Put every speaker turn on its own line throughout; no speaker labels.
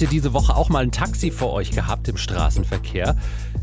Habt diese Woche auch mal ein Taxi vor euch gehabt im Straßenverkehr?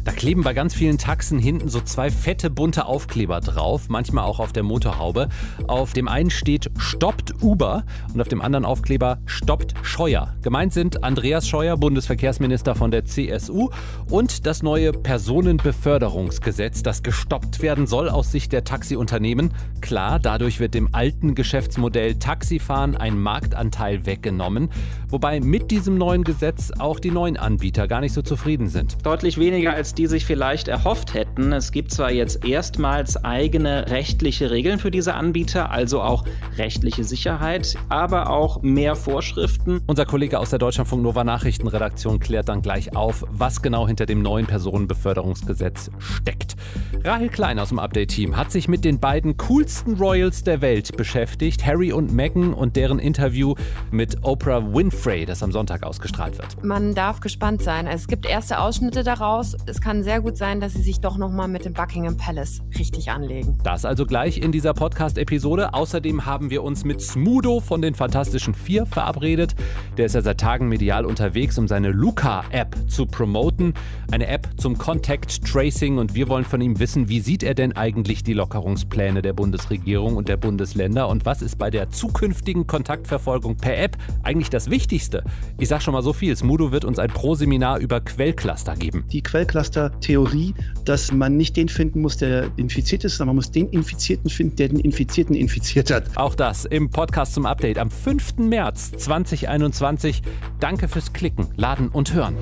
Da kleben bei ganz vielen Taxen hinten so zwei fette bunte Aufkleber drauf, manchmal auch auf der Motorhaube. Auf dem einen steht Stoppt Uber und auf dem anderen Aufkleber Stoppt Scheuer. Gemeint sind Andreas Scheuer, Bundesverkehrsminister von der CSU und das neue Personenbeförderungsgesetz, das gestoppt werden soll aus Sicht der Taxiunternehmen. Klar, dadurch wird dem alten Geschäftsmodell Taxifahren ein Marktanteil weggenommen, wobei mit diesem neuen Gesetz auch die neuen Anbieter gar nicht so zufrieden sind.
Deutlich weniger als die sich vielleicht erhofft hätten. Es gibt zwar jetzt erstmals eigene rechtliche Regeln für diese Anbieter, also auch rechtliche Sicherheit, aber auch mehr Vorschriften.
Unser Kollege aus der Deutschlandfunk Nova Nachrichtenredaktion klärt dann gleich auf, was genau hinter dem neuen Personenbeförderungsgesetz steckt. Rahel Klein aus dem Update-Team hat sich mit den beiden coolsten Royals der Welt beschäftigt, Harry und Meghan und deren Interview mit Oprah Winfrey, das am Sonntag ausgestrahlt wird.
Man darf gespannt sein. Es gibt erste Ausschnitte daraus. Es kann sehr gut sein, dass sie sich doch nochmal mit dem Buckingham Palace richtig anlegen.
Das also gleich in dieser Podcast-Episode. Außerdem haben wir uns mit Smudo von den Fantastischen Vier verabredet. Der ist ja seit Tagen medial unterwegs, um seine Luca-App zu promoten. Eine App zum Contact Tracing und wir wollen von ihm wissen, wie sieht er denn eigentlich die Lockerungspläne der Bundesregierung und der Bundesländer und was ist bei der zukünftigen Kontaktverfolgung per App eigentlich das Wichtigste? Ich sag schon mal so viel, Smudo wird uns ein Pro-Seminar über Quellcluster geben.
Die Quellcluster Theorie, dass man nicht den finden muss, der infiziert ist, sondern man muss den Infizierten finden, der den Infizierten infiziert hat.
Auch das im Podcast zum Update am 5. März 2021. Danke fürs Klicken, Laden und Hören.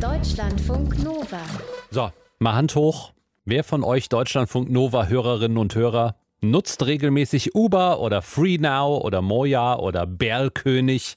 Deutschlandfunk Nova.
So, mal Hand hoch. Wer von euch Deutschlandfunk Nova Hörerinnen und Hörer nutzt regelmäßig Uber oder FreeNow oder Moja oder Berlkönig?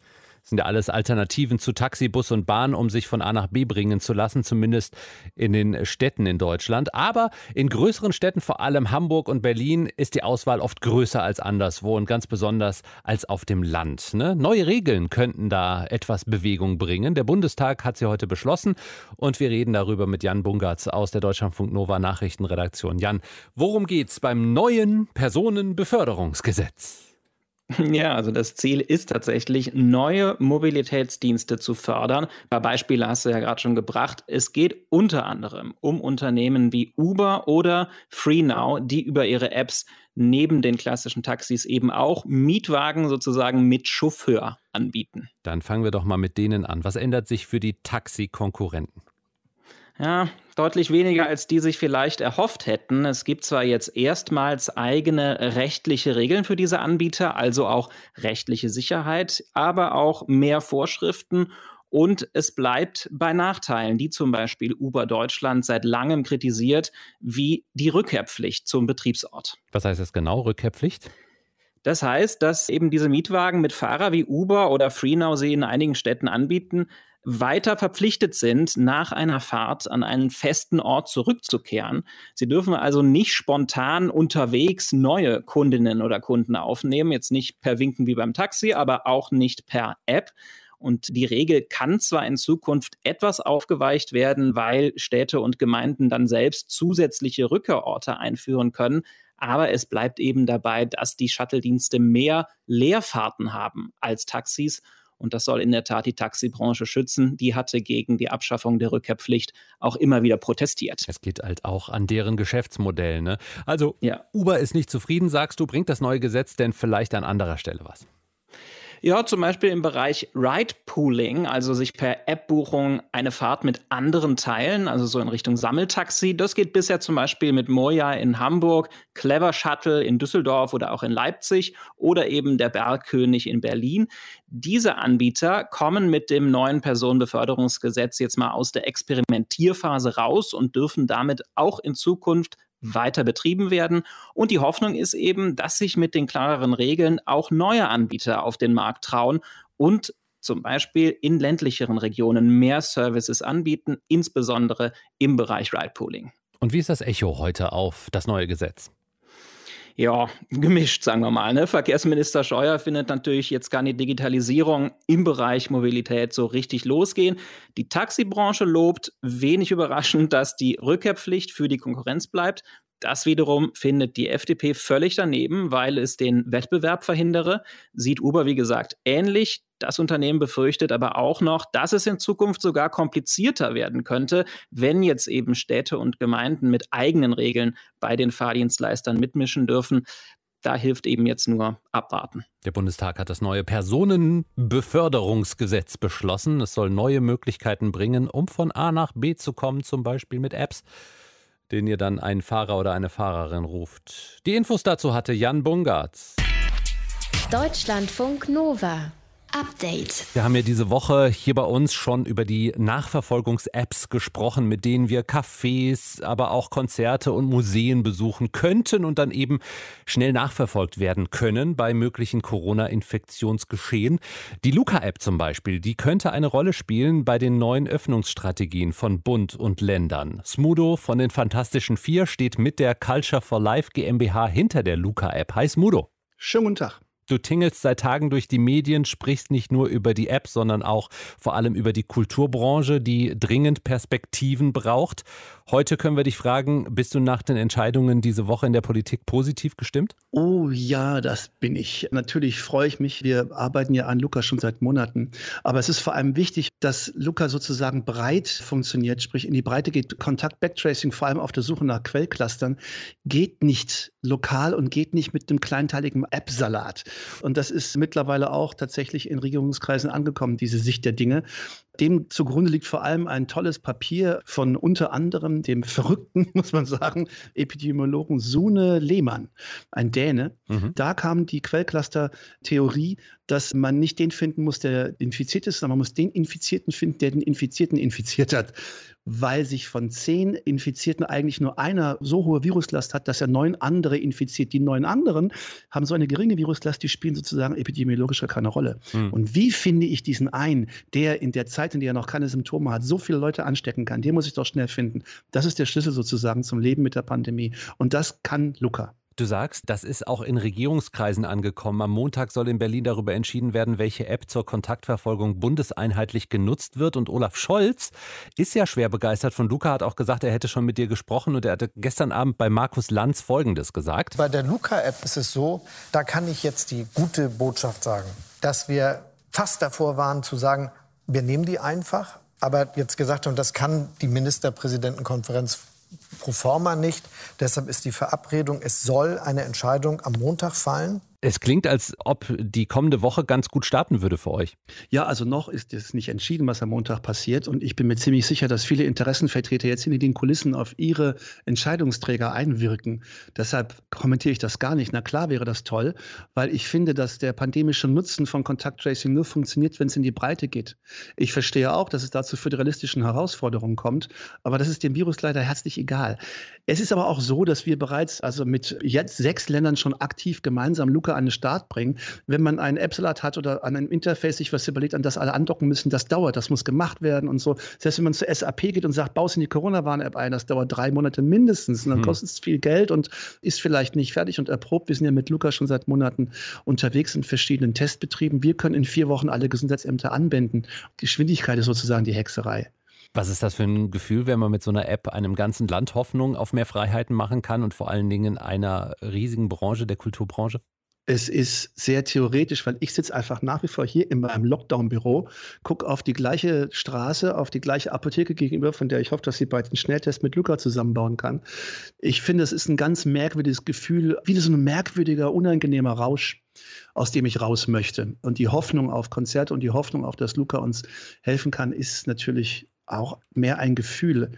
Sind ja alles Alternativen zu Taxi, Bus und Bahn, um sich von A nach B bringen zu lassen, zumindest in den Städten in Deutschland. Aber in größeren Städten, vor allem Hamburg und Berlin, ist die Auswahl oft größer als anderswo und ganz besonders als auf dem Land. Ne? Neue Regeln könnten da etwas Bewegung bringen. Der Bundestag hat sie heute beschlossen und wir reden darüber mit Jan Bungertz aus der Deutschlandfunk Nova Nachrichtenredaktion. Jan, worum geht's beim neuen Personenbeförderungsgesetz?
Ja, also das Ziel ist tatsächlich, neue Mobilitätsdienste zu fördern. Ein paar Beispiele hast du ja gerade schon gebracht. Es geht unter anderem um Unternehmen wie Uber oder FreeNow, die über ihre Apps neben den klassischen Taxis eben auch Mietwagen sozusagen mit Chauffeur anbieten.
Dann fangen wir doch mal mit denen an. Was ändert sich für die Taxikonkurrenten?
Ja, deutlich weniger, als die sich vielleicht erhofft hätten. Es gibt zwar jetzt erstmals eigene rechtliche Regeln für diese Anbieter, also auch rechtliche Sicherheit, aber auch mehr Vorschriften und es bleibt bei Nachteilen, die zum Beispiel Uber Deutschland seit langem kritisiert, wie die Rückkehrpflicht zum Betriebsort.
Was heißt das genau, Rückkehrpflicht?
Das heißt, dass eben diese Mietwagen mit Fahrer wie Uber oder FreeNow sie in einigen Städten anbieten, weiter verpflichtet sind, nach einer Fahrt an einen festen Ort zurückzukehren. Sie dürfen also nicht spontan unterwegs neue Kundinnen oder Kunden aufnehmen, jetzt nicht per Winken wie beim Taxi, aber auch nicht per App. Und die Regel kann zwar in Zukunft etwas aufgeweicht werden, weil Städte und Gemeinden dann selbst zusätzliche Rückkehrorte einführen können, aber es bleibt eben dabei, dass die Shuttle-Dienste mehr Leerfahrten haben als Taxis und das soll in der Tat die Taxibranche schützen. Die hatte gegen die Abschaffung der Rückkehrpflicht auch immer wieder protestiert.
Es geht halt auch an deren Geschäftsmodell. Ne? Also ja. Uber ist nicht zufrieden, sagst du. Bringt das neue Gesetz denn vielleicht an anderer Stelle was?
Ja, zum Beispiel im Bereich Ride-Pooling, also sich per App-Buchung eine Fahrt mit anderen teilen, also so in Richtung Sammeltaxi. Das geht bisher zum Beispiel mit Moja in Hamburg, Clever Shuttle in Düsseldorf oder auch in Leipzig oder eben der Bergkönig in Berlin. Diese Anbieter kommen mit dem neuen Personenbeförderungsgesetz jetzt mal aus der Experimentierphase raus und dürfen damit auch in Zukunft weiter betrieben werden. Und die Hoffnung ist eben, dass sich mit den klareren Regeln auch neue Anbieter auf den Markt trauen und zum Beispiel in ländlicheren Regionen mehr Services anbieten, insbesondere im Bereich Ride-Pooling.
Und wie ist das Echo heute auf das neue Gesetz?
Ja, gemischt, sagen wir mal. Ne? Verkehrsminister Scheuer findet natürlich jetzt gar nicht Digitalisierung im Bereich Mobilität so richtig losgehen. Die Taxibranche lobt, wenig überraschend, dass die Rückkehrpflicht für die Konkurrenz bleibt. Das wiederum findet die FDP völlig daneben, weil es den Wettbewerb verhindere. Sieht Uber, wie gesagt, ähnlich. Das Unternehmen befürchtet aber auch noch, dass es in Zukunft sogar komplizierter werden könnte, wenn jetzt eben Städte und Gemeinden mit eigenen Regeln bei den Fahrdienstleistern mitmischen dürfen. Da hilft eben jetzt nur abwarten.
Der Bundestag hat das neue Personenbeförderungsgesetz beschlossen. Es soll neue Möglichkeiten bringen, um von A nach B zu kommen, zum Beispiel mit Apps den ihr dann einen Fahrer oder eine Fahrerin ruft. Die Infos dazu hatte Jan Bungartz.
Deutschlandfunk Nova. Update.
Wir haben ja diese Woche hier bei uns schon über die Nachverfolgungs-Apps gesprochen, mit denen wir Cafés, aber auch Konzerte und Museen besuchen könnten und dann eben schnell nachverfolgt werden können bei möglichen Corona-Infektionsgeschehen. Die Luca-App zum Beispiel, die könnte eine Rolle spielen bei den neuen Öffnungsstrategien von Bund und Ländern. Smudo von den Fantastischen Vier steht mit der Culture for Life GmbH hinter der Luca-App. Hi Smudo.
Schönen guten Tag.
Du tingelst seit Tagen durch die Medien, sprichst nicht nur über die App, sondern auch vor allem über die Kulturbranche, die dringend Perspektiven braucht. Heute können wir dich fragen, bist du nach den Entscheidungen diese Woche in der Politik positiv gestimmt?
Oh ja, das bin ich. Natürlich freue ich mich. Wir arbeiten ja an Luca schon seit Monaten. Aber es ist vor allem wichtig, dass Luca sozusagen breit funktioniert, sprich in die Breite geht. Kontakt-Backtracing, vor allem auf der Suche nach Quellclustern, geht nicht lokal und geht nicht mit einem kleinteiligen App-Salat. Und das ist mittlerweile auch tatsächlich in Regierungskreisen angekommen, diese Sicht der Dinge. Dem zugrunde liegt vor allem ein tolles Papier von unter anderem dem verrückten, muss man sagen, Epidemiologen Sune Lehmann, ein Däne. Mhm. Da kam die Quellcluster-Theorie, dass man nicht den finden muss, der infiziert ist, sondern man muss den Infizierten finden, der den Infizierten infiziert hat weil sich von zehn Infizierten eigentlich nur einer so hohe Viruslast hat, dass er neun andere infiziert. Die neun anderen haben so eine geringe Viruslast, die spielen sozusagen epidemiologisch keine Rolle. Mhm. Und wie finde ich diesen einen, der in der Zeit, in der er noch keine Symptome hat, so viele Leute anstecken kann? Den muss ich doch schnell finden. Das ist der Schlüssel sozusagen zum Leben mit der Pandemie. Und das kann Luca.
Du sagst, das ist auch in Regierungskreisen angekommen. Am Montag soll in Berlin darüber entschieden werden, welche App zur Kontaktverfolgung bundeseinheitlich genutzt wird. Und Olaf Scholz ist ja schwer begeistert von Luca, hat auch gesagt, er hätte schon mit dir gesprochen und er hatte gestern Abend bei Markus Lanz Folgendes gesagt.
Bei der Luca-App ist es so, da kann ich jetzt die gute Botschaft sagen, dass wir fast davor waren zu sagen, wir nehmen die einfach, aber jetzt gesagt haben, das kann die Ministerpräsidentenkonferenz pro forma nicht. Deshalb ist die Verabredung, es soll eine Entscheidung am Montag fallen.
Es klingt, als ob die kommende Woche ganz gut starten würde für euch.
Ja, also noch ist es nicht entschieden, was am Montag passiert. Und ich bin mir ziemlich sicher, dass viele Interessenvertreter jetzt hinter den Kulissen auf ihre Entscheidungsträger einwirken. Deshalb kommentiere ich das gar nicht. Na klar wäre das toll, weil ich finde, dass der pandemische Nutzen von Kontakttracing nur funktioniert, wenn es in die Breite geht. Ich verstehe auch, dass es dazu föderalistischen Herausforderungen kommt, aber das ist dem Virus leider herzlich egal. Es ist aber auch so, dass wir bereits also mit jetzt sechs Ländern schon aktiv gemeinsam Luca Luca an den Start bringen. Wenn man einen Appsalat hat oder an einem Interface sich was überlegt, an das alle andocken müssen, das dauert, das muss gemacht werden und so. Das heißt, wenn man zur SAP geht und sagt, baust in die Corona-Warn-App ein, das dauert drei Monate mindestens und dann hm. kostet es viel Geld und ist vielleicht nicht fertig und erprobt. Wir sind ja mit Luca schon seit Monaten unterwegs in verschiedenen Testbetrieben. Wir können in vier Wochen alle Gesundheitsämter anwenden. Geschwindigkeit ist sozusagen die Hexerei.
Was ist das für ein Gefühl, wenn man mit so einer App einem ganzen Land Hoffnung auf mehr Freiheiten machen kann und vor allen Dingen einer riesigen Branche, der Kulturbranche?
Es ist sehr theoretisch, weil ich sitze einfach nach wie vor hier in meinem Lockdown-Büro, gucke auf die gleiche Straße, auf die gleiche Apotheke gegenüber, von der ich hoffe, dass sie bald den Schnelltest mit Luca zusammenbauen kann. Ich finde, es ist ein ganz merkwürdiges Gefühl, wie so ein merkwürdiger, unangenehmer Rausch, aus dem ich raus möchte. Und die Hoffnung auf Konzerte und die Hoffnung auf, dass Luca uns helfen kann, ist natürlich auch mehr ein Gefühl.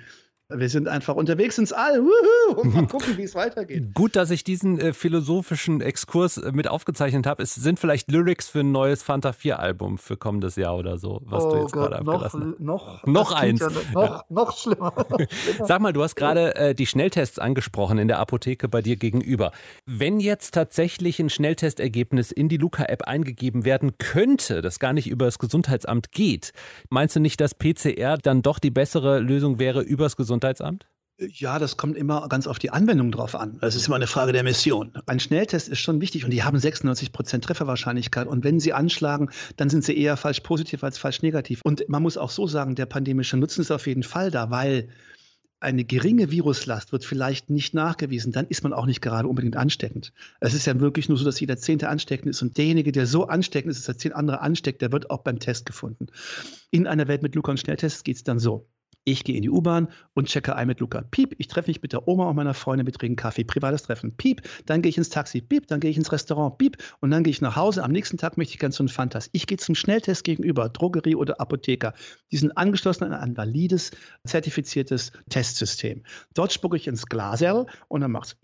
Wir sind einfach unterwegs ins All. Wuhu, und mal gucken, wie es weitergeht.
Gut, dass ich diesen äh, philosophischen Exkurs äh, mit aufgezeichnet habe. Es sind vielleicht Lyrics für ein neues Fanta 4 Album für kommendes Jahr oder so, was oh du jetzt gerade abgelassen hast.
Noch,
noch eins. Ja
noch, ja. noch schlimmer.
Sag mal, du hast gerade äh, die Schnelltests angesprochen in der Apotheke bei dir gegenüber. Wenn jetzt tatsächlich ein Schnelltestergebnis in die Luca-App eingegeben werden könnte, das gar nicht über das Gesundheitsamt geht, meinst du nicht, dass PCR dann doch die bessere Lösung wäre übers Gesundheitsamt? Gesundheitsamt?
Ja, das kommt immer ganz auf die Anwendung drauf an. Es ist immer eine Frage der Mission. Ein Schnelltest ist schon wichtig und die haben 96 Prozent Trefferwahrscheinlichkeit. Und wenn sie anschlagen, dann sind sie eher falsch positiv als falsch negativ. Und man muss auch so sagen, der pandemische Nutzen ist auf jeden Fall da, weil eine geringe Viruslast wird vielleicht nicht nachgewiesen, dann ist man auch nicht gerade unbedingt ansteckend. Es ist ja wirklich nur so, dass jeder Zehnte ansteckend ist und derjenige, der so ansteckend ist, dass er zehn andere ansteckt, der wird auch beim Test gefunden. In einer Welt mit Luca und Schnelltests geht es dann so. Ich gehe in die U-Bahn und checke ein mit Luca. Piep, ich treffe mich mit der Oma und meiner Freundin, wir trinken Kaffee, privates Treffen. Piep, dann gehe ich ins Taxi. Piep, dann gehe ich ins Restaurant. Piep, und dann gehe ich nach Hause. Am nächsten Tag möchte ich ganz so einen Fantas. Ich gehe zum Schnelltest gegenüber, Drogerie oder Apotheker. Die sind angeschlossen an ein valides, zertifiziertes Testsystem. Dort spucke ich ins Glaserl und dann macht es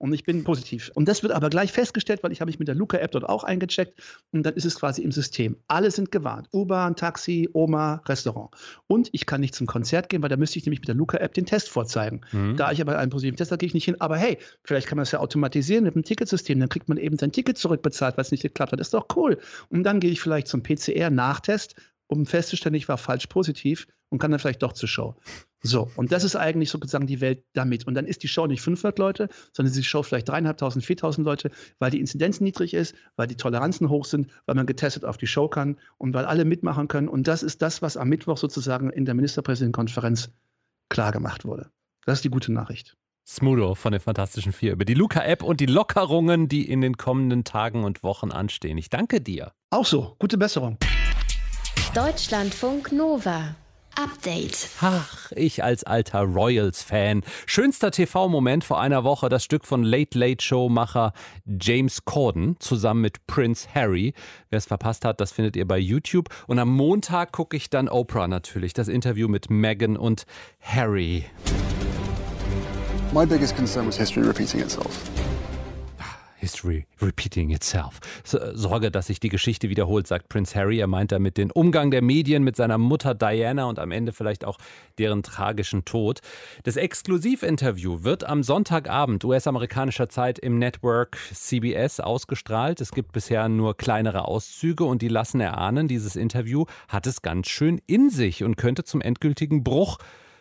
und ich bin positiv. Und das wird aber gleich festgestellt, weil ich habe mich mit der Luca-App dort auch eingecheckt und dann ist es quasi im System. Alle sind gewarnt. U-Bahn, Taxi, Oma, Restaurant. Und ich kann nicht zum Konzert gehen, weil da müsste ich nämlich mit der Luca-App den Test vorzeigen. Mhm. Da ich aber einen positiven Test habe, gehe ich nicht hin. Aber hey, vielleicht kann man das ja automatisieren mit dem Ticketsystem. Dann kriegt man eben sein Ticket zurückbezahlt, weil es nicht geklappt hat. Das ist doch cool. Und dann gehe ich vielleicht zum PCR-Nachtest, um festzustellen, ich war falsch positiv und kann dann vielleicht doch zur Show. So, und das ist eigentlich sozusagen die Welt damit. Und dann ist die Show nicht 500 Leute, sondern die Show vielleicht dreieinhalbtausend, viertausend Leute, weil die Inzidenz niedrig ist, weil die Toleranzen hoch sind, weil man getestet auf die Show kann und weil alle mitmachen können. Und das ist das, was am Mittwoch sozusagen in der Ministerpräsidentenkonferenz klargemacht wurde. Das ist die gute Nachricht.
Smudo von den Fantastischen Vier über die Luca-App und die Lockerungen, die in den kommenden Tagen und Wochen anstehen. Ich danke dir.
Auch so, gute Besserung.
Deutschlandfunk Nova. Update.
Ach, ich als alter Royals-Fan. Schönster TV-Moment vor einer Woche das Stück von Late Late Show-Macher James Corden zusammen mit Prince Harry. Wer es verpasst hat, das findet ihr bei YouTube. Und am Montag gucke ich dann Oprah natürlich, das Interview mit Meghan und Harry.
My biggest concern was history repeating itself.
History repeating itself. Sorge, dass sich die Geschichte wiederholt, sagt Prince Harry. Er meint damit den Umgang der Medien mit seiner Mutter Diana und am Ende vielleicht auch deren tragischen Tod. Das Exklusivinterview wird am Sonntagabend US-amerikanischer Zeit im Network CBS ausgestrahlt. Es gibt bisher nur kleinere Auszüge und die lassen erahnen, dieses Interview hat es ganz schön in sich und könnte zum endgültigen Bruch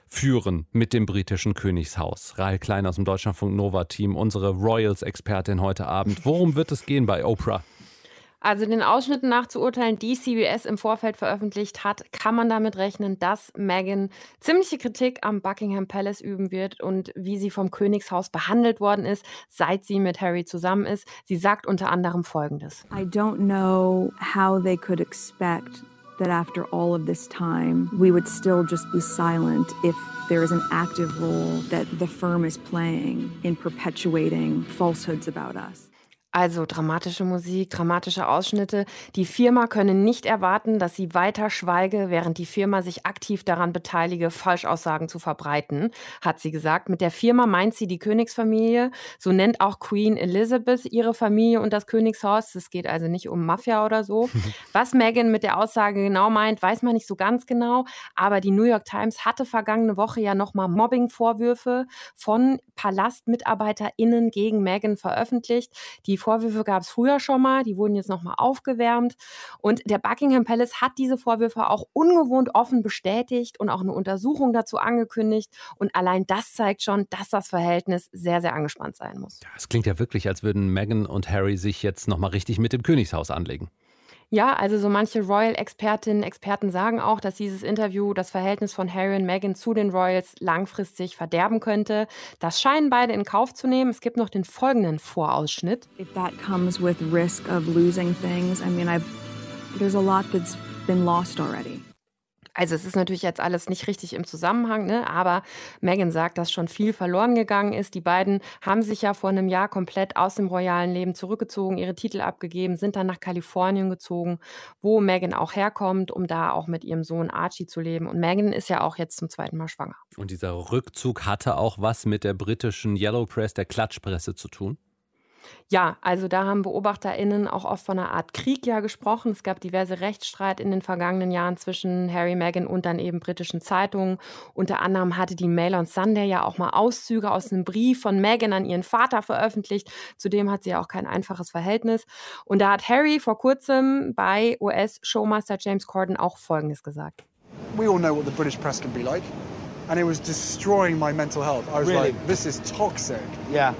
führen mit dem britischen Königshaus. Rahel Klein aus dem Deutschlandfunk Nova Team, unsere Royals-Expertin heute Abend. Worum wird es gehen bei Oprah?
Also den Ausschnitten nach zu urteilen, die CBS im Vorfeld veröffentlicht hat, kann man damit rechnen, dass Meghan ziemliche Kritik am Buckingham Palace üben wird und wie sie vom Königshaus behandelt worden ist, seit sie mit Harry zusammen ist. Sie sagt unter anderem Folgendes.
I don't know how they could expect that after all of this time, we would still just be silent if there is an active role that the firm is playing in perpetuating falsehoods about us.
Also dramatische Musik, dramatische Ausschnitte. Die Firma könne nicht erwarten, dass sie weiter schweige, während die Firma sich aktiv daran beteilige, Falschaussagen zu verbreiten, hat sie gesagt. Mit der Firma meint sie die Königsfamilie. So nennt auch Queen Elizabeth ihre Familie und das Königshaus. Es geht also nicht um Mafia oder so. Was Meghan mit der Aussage genau meint, weiß man nicht so ganz genau. Aber die New York Times hatte vergangene Woche ja nochmal Mobbing-Vorwürfe von PalastmitarbeiterInnen gegen Meghan veröffentlicht. Die Vorwürfe gab es früher schon mal, die wurden jetzt nochmal aufgewärmt. Und der Buckingham Palace hat diese Vorwürfe auch ungewohnt offen bestätigt und auch eine Untersuchung dazu angekündigt. Und allein das zeigt schon, dass das Verhältnis sehr, sehr angespannt sein muss.
Es klingt ja wirklich, als würden Meghan und Harry sich jetzt nochmal richtig mit dem Königshaus anlegen.
Ja, also so manche Royal-Expertinnen, Experten sagen auch, dass dieses Interview das Verhältnis von Harry und Meghan zu den Royals langfristig verderben könnte. Das scheinen beide in Kauf zu nehmen. Es gibt noch den folgenden Vorausschnitt.
If that comes with risk of losing things, I mean, I've, there's a lot that's been lost already.
Also es ist natürlich jetzt alles nicht richtig im Zusammenhang, ne? aber Megan sagt, dass schon viel verloren gegangen ist. Die beiden haben sich ja vor einem Jahr komplett aus dem royalen Leben zurückgezogen, ihre Titel abgegeben, sind dann nach Kalifornien gezogen, wo Megan auch herkommt, um da auch mit ihrem Sohn Archie zu leben. Und Megan ist ja auch jetzt zum zweiten Mal schwanger.
Und dieser Rückzug hatte auch was mit der britischen Yellow Press, der Klatschpresse zu tun?
Ja, also da haben BeobachterInnen auch oft von einer Art Krieg ja gesprochen. Es gab diverse Rechtsstreit in den vergangenen Jahren zwischen Harry, Meghan und dann eben britischen Zeitungen. Unter anderem hatte die Mail on Sunday ja auch mal Auszüge aus einem Brief von Meghan an ihren Vater veröffentlicht. Zudem hat sie ja auch kein einfaches Verhältnis. Und da hat Harry vor kurzem bei US-Showmaster James Corden auch Folgendes gesagt.
We all know what the British press can be like. And it was destroying my mental health. I was really? like, this is toxic.
Yeah.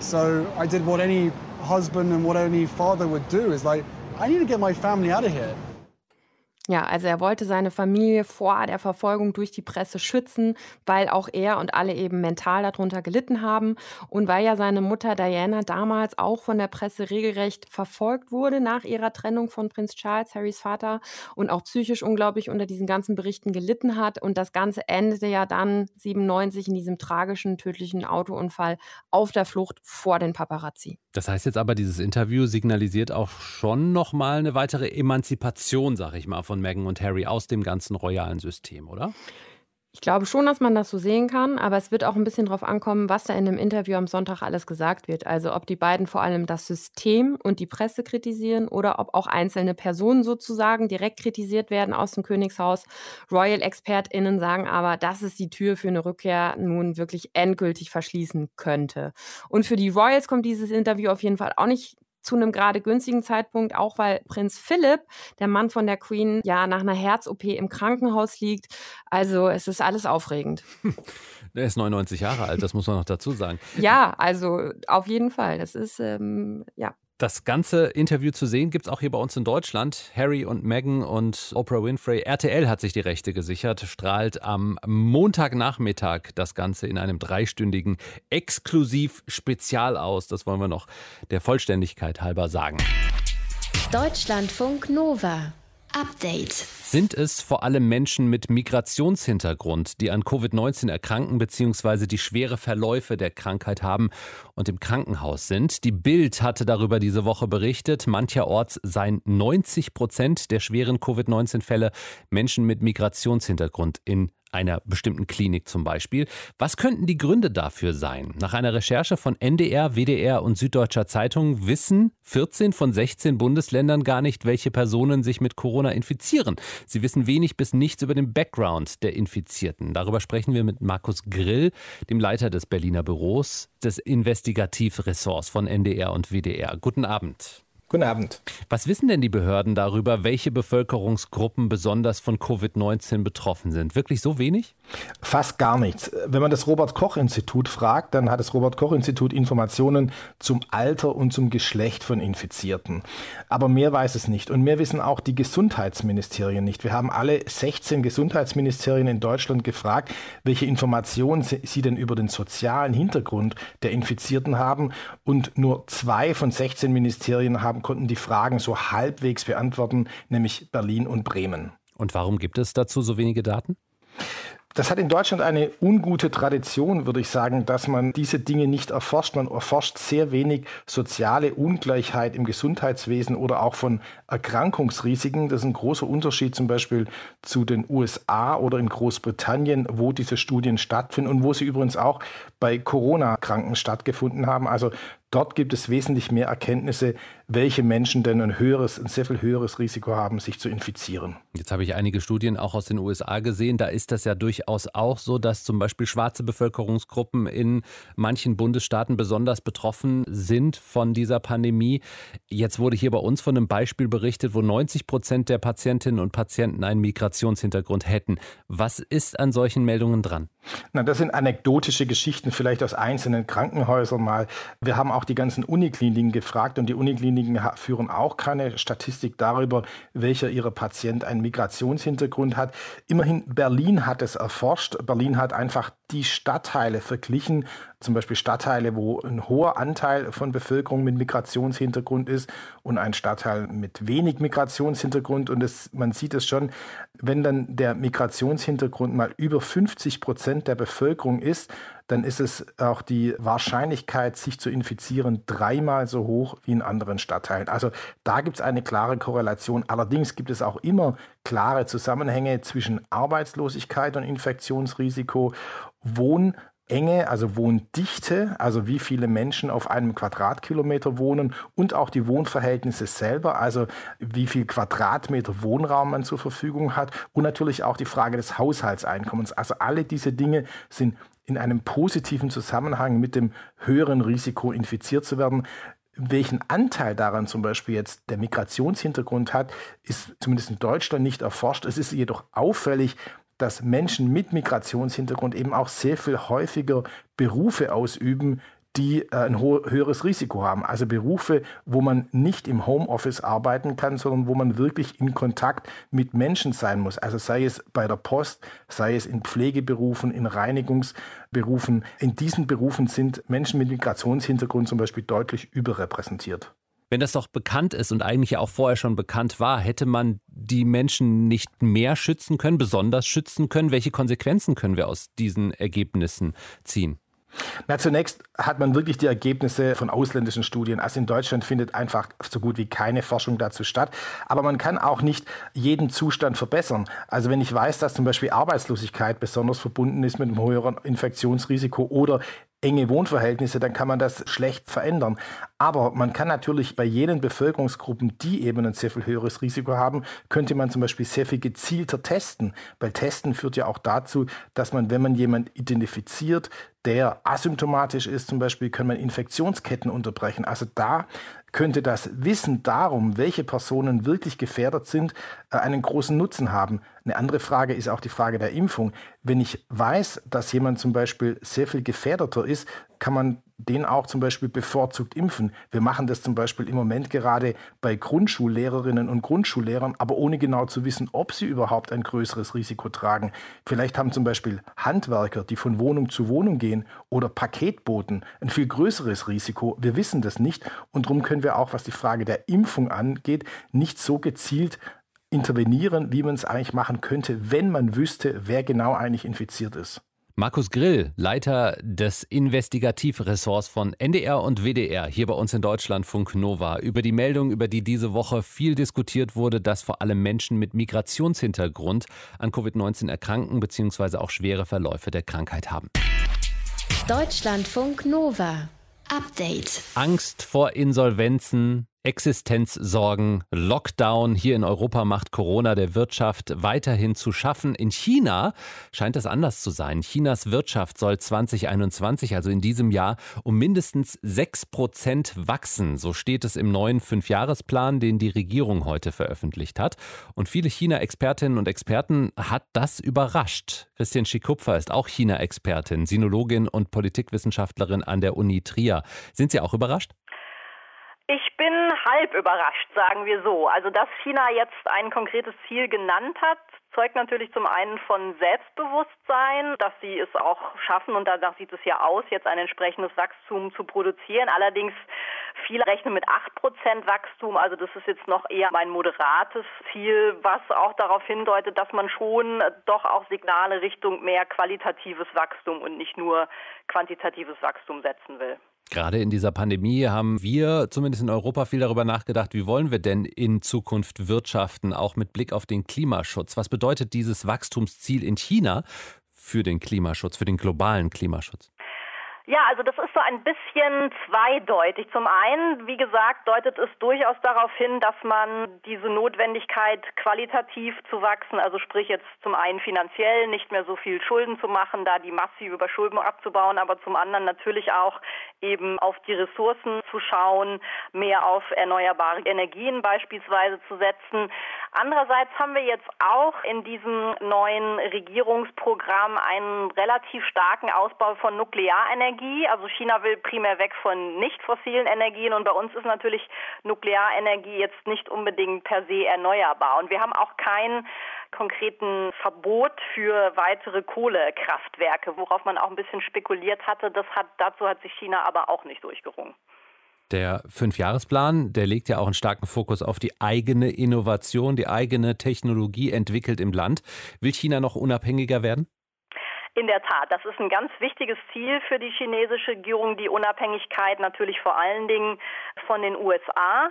So I did what any husband and what any father would do is like, I need to get my family out of here.
Ja, also er wollte seine Familie vor der Verfolgung durch die Presse schützen, weil auch er und alle eben mental darunter gelitten haben und weil ja seine Mutter Diana damals auch von der Presse regelrecht verfolgt wurde nach ihrer Trennung von Prinz Charles, Harrys Vater, und auch psychisch unglaublich unter diesen ganzen Berichten gelitten hat. Und das Ganze endete ja dann 97 in diesem tragischen, tödlichen Autounfall auf der Flucht vor den Paparazzi.
Das heißt jetzt aber, dieses Interview signalisiert auch schon nochmal eine weitere Emanzipation, sag ich mal, von von Meghan und Harry aus dem ganzen royalen System, oder?
Ich glaube schon, dass man das so sehen kann, aber es wird auch ein bisschen darauf ankommen, was da in dem Interview am Sonntag alles gesagt wird. Also ob die beiden vor allem das System und die Presse kritisieren oder ob auch einzelne Personen sozusagen direkt kritisiert werden aus dem Königshaus. Royal-ExpertInnen sagen aber, dass es die Tür für eine Rückkehr nun wirklich endgültig verschließen könnte. Und für die Royals kommt dieses Interview auf jeden Fall auch nicht zu einem gerade günstigen Zeitpunkt, auch weil Prinz Philipp, der Mann von der Queen, ja nach einer Herz-OP im Krankenhaus liegt. Also es ist alles aufregend.
Er ist 99 Jahre alt, das muss man noch dazu sagen.
Ja, also auf jeden Fall. Das ist, ähm, ja.
Das ganze Interview zu sehen gibt es auch hier bei uns in Deutschland. Harry und Meghan und Oprah Winfrey. RTL hat sich die Rechte gesichert, strahlt am Montagnachmittag das Ganze in einem dreistündigen Exklusiv-Spezial aus. Das wollen wir noch der Vollständigkeit halber sagen.
Deutschlandfunk Nova. Update.
Sind es vor allem Menschen mit Migrationshintergrund, die an Covid-19 erkranken bzw. die schwere Verläufe der Krankheit haben und im Krankenhaus sind? Die Bild hatte darüber diese Woche berichtet. Mancherorts seien 90 Prozent der schweren Covid-19-Fälle Menschen mit Migrationshintergrund in einer bestimmten Klinik zum Beispiel. Was könnten die Gründe dafür sein? Nach einer Recherche von NDR, WDR und Süddeutscher Zeitung wissen 14 von 16 Bundesländern gar nicht, welche Personen sich mit Corona infizieren. Sie wissen wenig bis nichts über den Background der Infizierten. Darüber sprechen wir mit Markus Grill, dem Leiter des Berliner Büros des Investigativressorts von NDR und WDR. Guten Abend.
Guten Abend.
Was wissen denn die Behörden darüber, welche Bevölkerungsgruppen besonders von Covid-19 betroffen sind? Wirklich so wenig?
Fast gar nichts. Wenn man das Robert Koch Institut fragt, dann hat das Robert Koch Institut Informationen zum Alter und zum Geschlecht von Infizierten. Aber mehr weiß es nicht. Und mehr wissen auch die Gesundheitsministerien nicht. Wir haben alle 16 Gesundheitsministerien in Deutschland gefragt, welche Informationen sie denn über den sozialen Hintergrund der Infizierten haben. Und nur zwei von 16 Ministerien haben, konnten die Fragen so halbwegs beantworten, nämlich Berlin und Bremen.
Und warum gibt es dazu so wenige Daten?
Das hat in Deutschland eine ungute Tradition, würde ich sagen, dass man diese Dinge nicht erforscht. Man erforscht sehr wenig soziale Ungleichheit im Gesundheitswesen oder auch von Erkrankungsrisiken. Das ist ein großer Unterschied zum Beispiel zu den USA oder in Großbritannien, wo diese Studien stattfinden und wo sie übrigens auch bei Corona-Kranken stattgefunden haben. Also Dort gibt es wesentlich mehr Erkenntnisse, welche Menschen denn ein höheres, ein sehr viel höheres Risiko haben, sich zu infizieren.
Jetzt habe ich einige Studien auch aus den USA gesehen. Da ist das ja durchaus auch so, dass zum Beispiel schwarze Bevölkerungsgruppen in manchen Bundesstaaten besonders betroffen sind von dieser Pandemie. Jetzt wurde hier bei uns von einem Beispiel berichtet, wo 90 Prozent der Patientinnen und Patienten einen Migrationshintergrund hätten. Was ist an solchen Meldungen dran?
Na, das sind anekdotische Geschichten, vielleicht aus einzelnen Krankenhäusern mal. Wir haben auch die ganzen Unikliniken gefragt und die Unikliniken führen auch keine Statistik darüber, welcher ihrer Patient einen Migrationshintergrund hat. Immerhin Berlin hat es erforscht. Berlin hat einfach die Stadtteile verglichen, zum Beispiel Stadtteile, wo ein hoher Anteil von Bevölkerung mit Migrationshintergrund ist und ein Stadtteil mit wenig Migrationshintergrund. Und das, man sieht es schon, wenn dann der Migrationshintergrund mal über 50 Prozent der Bevölkerung ist, dann ist es auch die Wahrscheinlichkeit, sich zu infizieren, dreimal so hoch wie in anderen Stadtteilen. Also da gibt es eine klare Korrelation. Allerdings gibt es auch immer klare Zusammenhänge zwischen Arbeitslosigkeit und Infektionsrisiko, Wohn- Enge, also Wohndichte, also wie viele Menschen auf einem Quadratkilometer wohnen und auch die Wohnverhältnisse selber, also wie viel Quadratmeter Wohnraum man zur Verfügung hat und natürlich auch die Frage des Haushaltseinkommens. Also alle diese Dinge sind in einem positiven Zusammenhang mit dem höheren Risiko infiziert zu werden. Welchen Anteil daran zum Beispiel jetzt der Migrationshintergrund hat, ist zumindest in Deutschland nicht erforscht. Es ist jedoch auffällig, dass Menschen mit Migrationshintergrund eben auch sehr viel häufiger Berufe ausüben, die äh, ein höheres Risiko haben. Also Berufe, wo man nicht im Homeoffice arbeiten kann, sondern wo man wirklich in Kontakt mit Menschen sein muss. Also sei es bei der Post, sei es in Pflegeberufen, in Reinigungsberufen. In diesen Berufen sind Menschen mit Migrationshintergrund zum Beispiel deutlich überrepräsentiert.
Wenn das doch bekannt ist und eigentlich auch vorher schon bekannt war, hätte man die Menschen nicht mehr schützen können, besonders schützen können? Welche Konsequenzen können wir aus diesen Ergebnissen ziehen?
Na, zunächst hat man wirklich die Ergebnisse von ausländischen Studien. Also in Deutschland findet einfach so gut wie keine Forschung dazu statt. Aber man kann auch nicht jeden Zustand verbessern. Also wenn ich weiß, dass zum Beispiel Arbeitslosigkeit besonders verbunden ist mit einem höheren Infektionsrisiko oder enge Wohnverhältnisse, dann kann man das schlecht verändern. Aber man kann natürlich bei jenen Bevölkerungsgruppen, die eben ein sehr viel höheres Risiko haben, könnte man zum Beispiel sehr viel gezielter testen. Weil Testen führt ja auch dazu, dass man, wenn man jemanden identifiziert, der asymptomatisch ist, zum Beispiel, kann man Infektionsketten unterbrechen. Also da könnte das Wissen darum, welche Personen wirklich gefährdet sind, äh, einen großen Nutzen haben. Eine andere Frage ist auch die Frage der Impfung. Wenn ich weiß, dass jemand zum Beispiel sehr viel gefährdeter ist, kann man den auch zum Beispiel bevorzugt impfen. Wir machen das zum Beispiel im Moment gerade bei Grundschullehrerinnen und Grundschullehrern, aber ohne genau zu wissen, ob sie überhaupt ein größeres Risiko tragen. Vielleicht haben zum Beispiel Handwerker, die von Wohnung zu Wohnung gehen oder Paketboten ein viel größeres Risiko. Wir wissen das nicht und darum können wir auch, was die Frage der Impfung angeht, nicht so gezielt intervenieren, wie man es eigentlich machen könnte, wenn man wüsste, wer genau eigentlich infiziert ist.
Markus Grill, Leiter des Investigativressorts von NDR und WDR hier bei uns in Deutschlandfunk Nova, über die Meldung, über die diese Woche viel diskutiert wurde, dass vor allem Menschen mit Migrationshintergrund an Covid-19 erkranken bzw. auch schwere Verläufe der Krankheit haben.
Deutschlandfunk Nova. Update.
Angst vor Insolvenzen, Existenzsorgen, Lockdown. Hier in Europa macht Corona der Wirtschaft weiterhin zu schaffen. In China scheint das anders zu sein. Chinas Wirtschaft soll 2021, also in diesem Jahr, um mindestens 6 Prozent wachsen. So steht es im neuen Fünfjahresplan, den die Regierung heute veröffentlicht hat. Und viele China-Expertinnen und Experten hat das überrascht. Christian Schikupfer ist auch China-Expertin, Sinologin und Politikwissenschaftlerin an der Uni Trier. Sind Sie auch überrascht?
Ich bin halb überrascht, sagen wir so. Also, dass China jetzt ein konkretes Ziel genannt hat, zeugt natürlich zum einen von Selbstbewusstsein, dass sie es auch schaffen, und danach sieht es ja aus, jetzt ein entsprechendes Wachstum zu produzieren. Allerdings viele rechnen mit 8% Wachstum, also das ist jetzt noch eher ein moderates Ziel, was auch darauf hindeutet, dass man schon doch auch Signale Richtung mehr qualitatives Wachstum und nicht nur quantitatives Wachstum setzen will.
Gerade in dieser Pandemie haben wir zumindest in Europa viel darüber nachgedacht, wie wollen wir denn in Zukunft wirtschaften, auch mit Blick auf den Klimaschutz. Was bedeutet dieses Wachstumsziel in China für den Klimaschutz, für den globalen Klimaschutz?
Ja, also das ist so ein bisschen zweideutig. Zum einen, wie gesagt, deutet es durchaus darauf hin, dass man diese Notwendigkeit qualitativ zu wachsen, also sprich jetzt zum einen finanziell nicht mehr so viel Schulden zu machen, da die massive Überschuldung abzubauen, aber zum anderen natürlich auch eben auf die Ressourcen zu schauen, mehr auf erneuerbare Energien beispielsweise zu setzen. Andererseits haben wir jetzt auch in diesem neuen Regierungsprogramm einen relativ starken Ausbau von Nuklearenergie. Also China will primär weg von nicht fossilen Energien und bei uns ist natürlich Nuklearenergie jetzt nicht unbedingt per se erneuerbar. Und wir haben auch kein konkreten Verbot für weitere Kohlekraftwerke, worauf man auch ein bisschen spekuliert hatte. Das hat, dazu hat sich China aber auch nicht durchgerungen.
Der Fünfjahresplan, der legt ja auch einen starken Fokus auf die eigene Innovation, die eigene Technologie entwickelt im Land. Will China noch unabhängiger werden?
In der Tat, das ist ein ganz wichtiges Ziel für die chinesische Regierung, die Unabhängigkeit natürlich vor allen Dingen von den USA.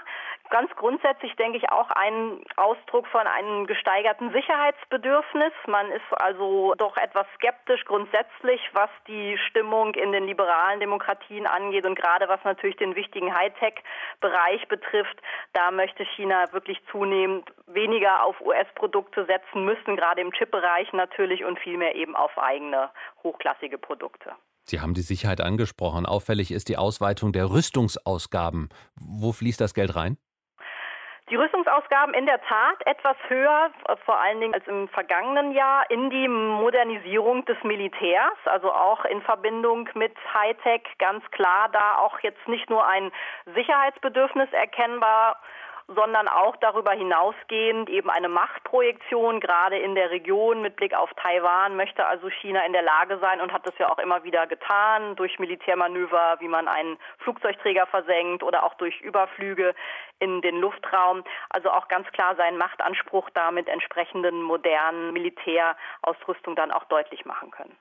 Ganz grundsätzlich denke ich auch ein Ausdruck von einem gesteigerten Sicherheitsbedürfnis. Man ist also doch etwas skeptisch grundsätzlich, was die Stimmung in den liberalen Demokratien angeht und gerade was natürlich den wichtigen Hightech-Bereich betrifft. Da möchte China wirklich zunehmend weniger auf US-Produkte setzen müssen, gerade im Chip-Bereich natürlich und vielmehr eben auf eigene hochklassige Produkte.
Sie haben die Sicherheit angesprochen. Auffällig ist die Ausweitung der Rüstungsausgaben. Wo fließt das Geld rein?
Die Rüstungsausgaben in der Tat etwas höher, vor allen Dingen als im vergangenen Jahr, in die Modernisierung des Militärs, also auch in Verbindung mit Hightech. Ganz klar da auch jetzt nicht nur ein Sicherheitsbedürfnis erkennbar, sondern auch darüber hinausgehend eben eine Machtprojektion, gerade in der Region mit Blick auf Taiwan, möchte also China in der Lage sein und hat das ja auch immer wieder getan, durch Militärmanöver, wie man einen Flugzeugträger versenkt oder auch durch Überflüge in den Luftraum. Also auch ganz klar seinen Machtanspruch damit entsprechenden modernen Militärausrüstung dann auch deutlich machen können.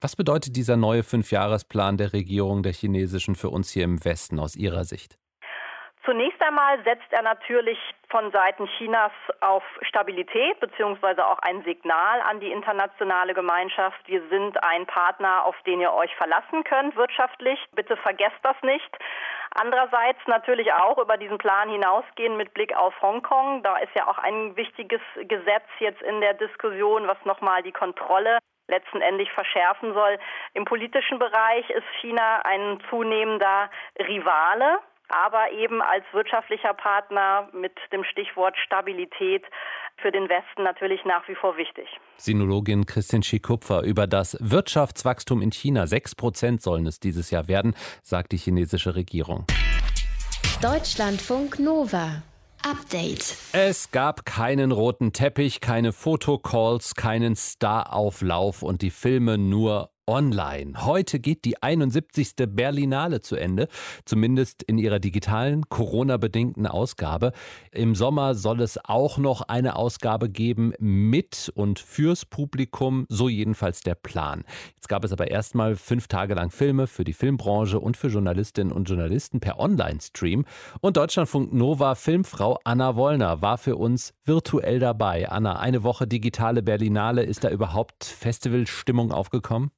Was bedeutet dieser neue Fünfjahresplan der Regierung der chinesischen für uns hier im Westen aus Ihrer Sicht?
Zunächst einmal setzt er natürlich von Seiten Chinas auf Stabilität beziehungsweise auch ein Signal an die internationale Gemeinschaft. Wir sind ein Partner, auf den ihr euch verlassen könnt wirtschaftlich. Bitte vergesst das nicht. Andererseits natürlich auch über diesen Plan hinausgehen mit Blick auf Hongkong. Da ist ja auch ein wichtiges Gesetz jetzt in der Diskussion, was nochmal die Kontrolle letztendlich verschärfen soll. Im politischen Bereich ist China ein zunehmender Rivale aber eben als wirtschaftlicher Partner mit dem Stichwort Stabilität für den Westen natürlich nach wie vor wichtig.
Sinologin Christine Schikupfer über das Wirtschaftswachstum in China. Sechs Prozent sollen es dieses Jahr werden, sagt die chinesische Regierung.
Deutschlandfunk Nova. Update.
Es gab keinen roten Teppich, keine Fotocalls, keinen Starauflauf und die Filme nur online. Heute geht die 71. Berlinale zu Ende, zumindest in ihrer digitalen, Corona-bedingten Ausgabe. Im Sommer soll es auch noch eine Ausgabe geben mit und fürs Publikum, so jedenfalls der Plan. Jetzt gab es aber erstmal fünf Tage lang Filme für die Filmbranche und für Journalistinnen und Journalisten per Online-Stream. Und Deutschlandfunk Nova Filmfrau Anna Wollner war für uns virtuell dabei. Anna, eine Woche digitale Berlinale, ist da überhaupt Festivalstimmung aufgekommen?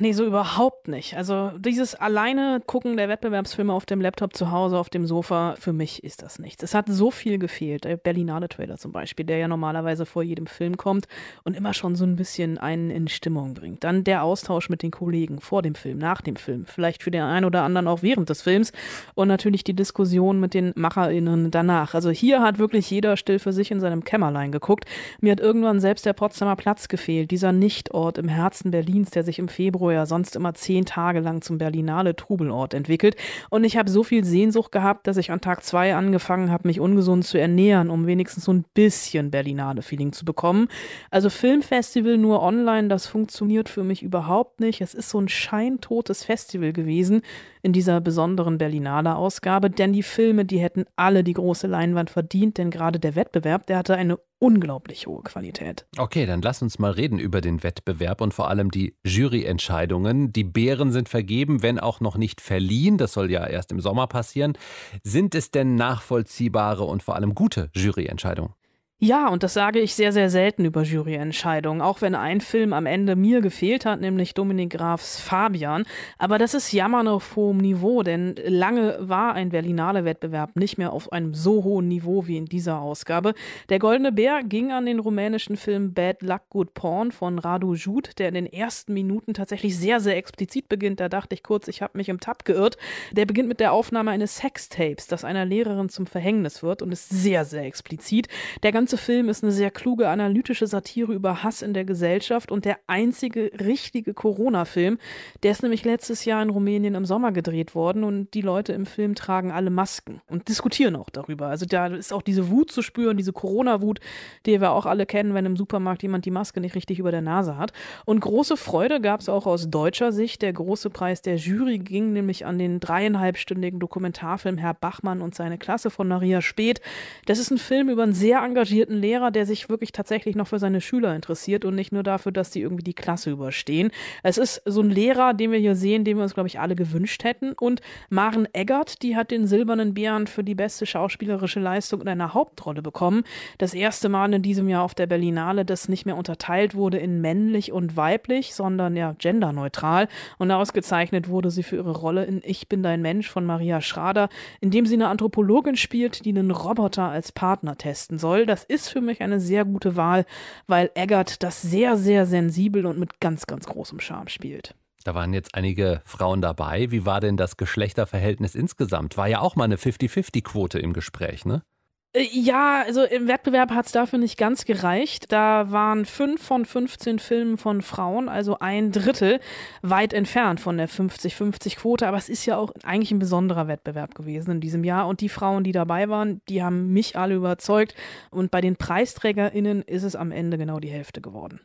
Nee, so überhaupt nicht. Also dieses alleine Gucken der Wettbewerbsfilme auf dem Laptop zu Hause, auf dem Sofa, für mich ist das nichts. Es hat so viel gefehlt. Der Berlinale-Trailer zum Beispiel, der ja normalerweise vor jedem Film kommt und immer schon so ein bisschen einen in Stimmung bringt. Dann der Austausch mit den Kollegen vor dem Film, nach dem Film, vielleicht für den einen oder anderen auch während des Films und natürlich die Diskussion mit den MacherInnen danach. Also hier hat wirklich jeder still für sich in seinem Kämmerlein geguckt. Mir hat irgendwann selbst der Potsdamer Platz gefehlt, dieser Nichtort im Herzen Berlins, der sich im Februar ja sonst immer zehn Tage lang zum Berlinale Trubelort entwickelt. Und ich habe so viel Sehnsucht gehabt, dass ich an Tag zwei angefangen habe, mich ungesund zu ernähren, um wenigstens so ein bisschen Berlinale-Feeling zu bekommen. Also Filmfestival nur online, das funktioniert für mich überhaupt nicht. Es ist so ein scheintotes Festival gewesen in dieser besonderen Berlinale Ausgabe, denn die Filme, die hätten alle die große Leinwand verdient, denn gerade der Wettbewerb, der hatte eine unglaublich hohe Qualität.
Okay, dann lass uns mal reden über den Wettbewerb und vor allem die Juryentscheidungen. Die Bären sind vergeben, wenn auch noch nicht verliehen. Das soll ja erst im Sommer passieren. Sind es denn nachvollziehbare und vor allem gute Juryentscheidungen?
Ja, und das sage ich sehr, sehr selten über Juryentscheidungen, auch wenn ein Film am Ende mir gefehlt hat, nämlich Dominik Grafs Fabian. Aber das ist Jammern auf hohem Niveau, denn lange war ein Berlinale-Wettbewerb nicht mehr auf einem so hohen Niveau wie in dieser Ausgabe. Der Goldene Bär ging an den rumänischen Film Bad Luck Good Porn von Radu Jud, der in den ersten Minuten tatsächlich sehr, sehr explizit beginnt. Da dachte ich kurz, ich habe mich im Tab geirrt. Der beginnt mit der Aufnahme eines Sextapes, das einer Lehrerin zum Verhängnis wird und ist sehr, sehr explizit. Der ganze ganze Film ist eine sehr kluge analytische Satire über Hass in der Gesellschaft und der einzige richtige Corona-Film. Der ist nämlich letztes Jahr in Rumänien im Sommer gedreht worden und die Leute im Film tragen alle Masken und diskutieren auch darüber. Also da ist auch diese Wut zu spüren, diese Corona-Wut, die wir auch alle kennen, wenn im Supermarkt jemand die Maske nicht richtig über der Nase hat. Und große Freude gab es auch aus deutscher Sicht. Der große Preis der Jury ging nämlich an den dreieinhalbstündigen Dokumentarfilm Herr Bachmann und seine Klasse von Maria Speth. Das ist ein Film über einen sehr engagierten engagierten Lehrer, der sich wirklich tatsächlich noch für seine Schüler interessiert und nicht nur dafür, dass sie irgendwie die Klasse überstehen. Es ist so ein Lehrer, den wir hier sehen, den wir uns, glaube ich, alle gewünscht hätten. Und Maren Eggert, die hat den Silbernen Bären für die beste schauspielerische Leistung in einer Hauptrolle bekommen. Das erste Mal in diesem Jahr auf der Berlinale, das nicht mehr unterteilt wurde in männlich und weiblich, sondern ja genderneutral. Und ausgezeichnet wurde sie für ihre Rolle in Ich bin dein Mensch von Maria Schrader, in dem sie eine Anthropologin spielt, die einen Roboter als Partner testen soll. Das ist für mich eine sehr gute Wahl, weil Eggert das sehr, sehr sensibel und mit ganz, ganz großem Charme spielt.
Da waren jetzt einige Frauen dabei. Wie war denn das Geschlechterverhältnis insgesamt? War ja auch mal eine 50-50-Quote im Gespräch, ne?
Äh, ja, also im Wettbewerb hat es dafür nicht ganz gereicht. Da waren fünf von 15 Filmen von Frauen, also ein Drittel, weit entfernt von der 50-50-Quote. Aber es ist ja auch eigentlich ein besonderer Wettbewerb gewesen in diesem Jahr. Und die Frauen, die dabei waren, die haben mich alle überzeugt. Und bei den PreisträgerInnen ist es am Ende genau die Hälfte geworden.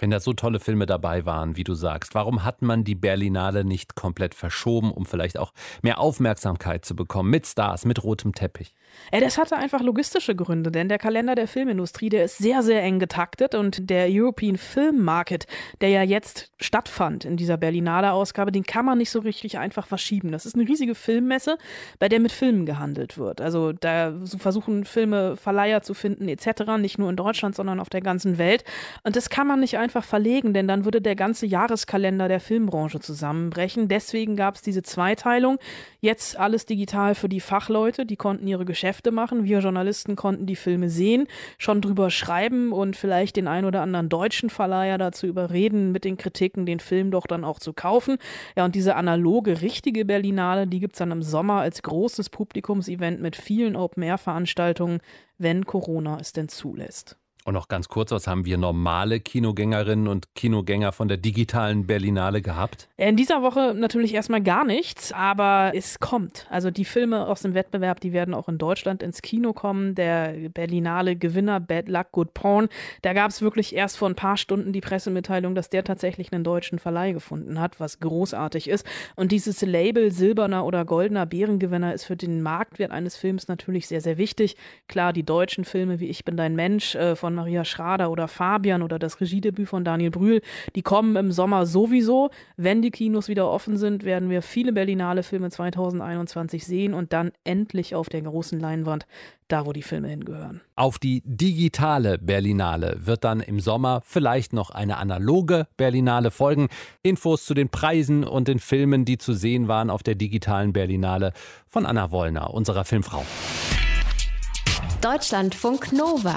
Wenn da so tolle Filme dabei waren, wie du sagst, warum hat man die Berlinale nicht komplett verschoben, um vielleicht auch mehr Aufmerksamkeit zu bekommen mit Stars, mit rotem Teppich?
Ja, das hatte einfach logistische Gründe, denn der Kalender der Filmindustrie, der ist sehr, sehr eng getaktet und der European Film Market, der ja jetzt stattfand in dieser Berlinale Ausgabe, den kann man nicht so richtig einfach verschieben. Das ist eine riesige Filmmesse, bei der mit Filmen gehandelt wird. Also da versuchen Filme Verleiher zu finden etc., nicht nur in Deutschland, sondern auf der ganzen Welt. Und das kann man nicht einfach einfach verlegen, denn dann würde der ganze Jahreskalender der Filmbranche zusammenbrechen. Deswegen gab es diese Zweiteilung. Jetzt alles digital für die Fachleute, die konnten ihre Geschäfte machen. Wir Journalisten konnten die Filme sehen, schon drüber schreiben und vielleicht den ein oder anderen deutschen Verleiher dazu überreden, mit den Kritiken den Film doch dann auch zu kaufen. Ja, und diese analoge, richtige Berlinale, die gibt es dann im Sommer als großes Publikumsevent mit vielen Open-Air-Veranstaltungen, wenn Corona es denn zulässt.
Und noch ganz kurz, was haben wir normale Kinogängerinnen und Kinogänger von der digitalen Berlinale gehabt?
In dieser Woche natürlich erstmal gar nichts, aber es kommt. Also die Filme aus dem Wettbewerb, die werden auch in Deutschland ins Kino kommen. Der Berlinale Gewinner Bad Luck Good Porn, da gab es wirklich erst vor ein paar Stunden die Pressemitteilung, dass der tatsächlich einen deutschen Verleih gefunden hat, was großartig ist. Und dieses Label silberner oder goldener Bärengewinner ist für den Marktwert eines Films natürlich sehr, sehr wichtig. Klar, die deutschen Filme wie Ich bin dein Mensch äh, von von Maria Schrader oder Fabian oder das Regiedebüt von Daniel Brühl, die kommen im Sommer sowieso. Wenn die Kinos wieder offen sind, werden wir viele Berlinale Filme 2021 sehen und dann endlich auf der großen Leinwand, da wo die Filme hingehören.
Auf die digitale Berlinale wird dann im Sommer vielleicht noch eine analoge Berlinale folgen. Infos zu den Preisen und den Filmen, die zu sehen waren auf der digitalen Berlinale von Anna Wollner, unserer Filmfrau.
Deutschlandfunk Nova.